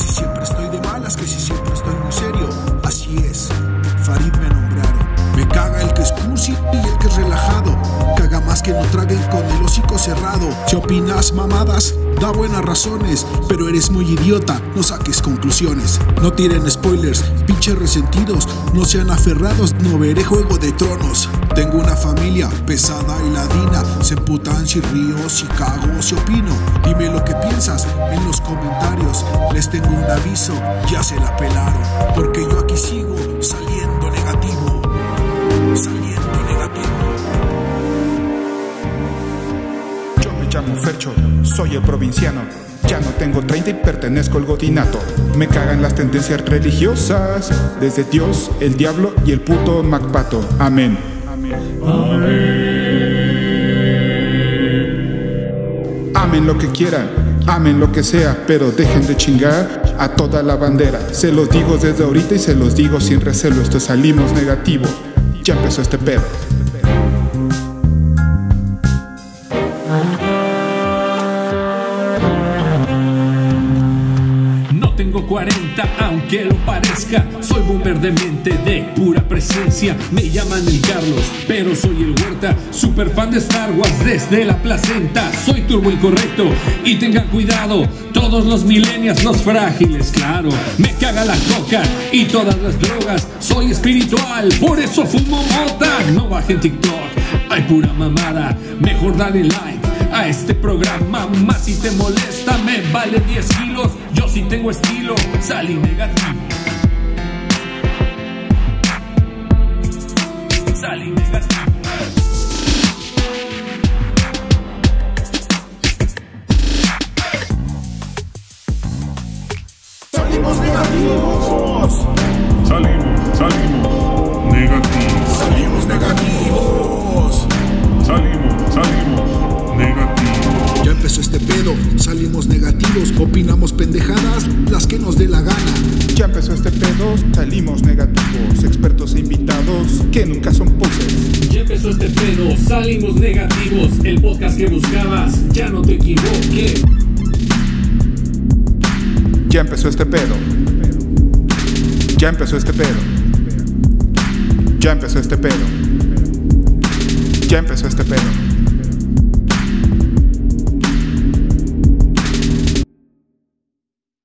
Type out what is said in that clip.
si siempre estoy de malas, que si siempre estoy muy serio. Así es, Farid me nombraron. Me caga el que es cursi y el que es relajado. Caga más que no traguen con el hocico cerrado. Si opinas mamadas, da buenas razones, pero eres muy idiota, no saques conclusiones. No tiren spoilers, pinches resentidos, no sean aferrados, no veré Juego de Tronos. Tengo una familia pesada y ladina, se putan si río, si cago, si opino. En los comentarios, les tengo un aviso, ya se la pelaron, porque yo aquí sigo saliendo negativo. Yo me llamo Fercho, soy el provinciano. Ya no tengo 30 y pertenezco al godinato. Me cagan las tendencias religiosas, desde Dios, el diablo y el puto Macpato. Amén. Amen lo que quieran, amen lo que sea, pero dejen de chingar a toda la bandera. Se los digo desde ahorita y se los digo sin recelo. Esto salimos negativo. Ya empezó este pedo. Tengo 40, aunque lo parezca. Soy boomer de mente, de pura presencia. Me llaman el Carlos, pero soy el Huerta. Super fan de Star Wars desde la placenta. Soy turbo incorrecto y tengan cuidado. Todos los millennials, los frágiles, claro. Me caga la coca y todas las drogas. Soy espiritual, por eso fumo mota. No bajen TikTok, pura mamada. Mejor dale like a este programa. Más si te molesta, me vale 10 kilos. Yo sí tengo estilo, salí negativo. Salí negativo. Salimos negativos, Salimos, salimos negativos. salimos negativos. Negativos, opinamos pendejadas, las que nos dé la gana. Ya empezó este pedo, salimos negativos, expertos e invitados que nunca son poses. Ya empezó este pedo, salimos negativos. El podcast que buscabas, ya no te equivoques. Ya empezó este pedo. Ya empezó este pedo. Ya empezó este pedo. Ya empezó este pedo.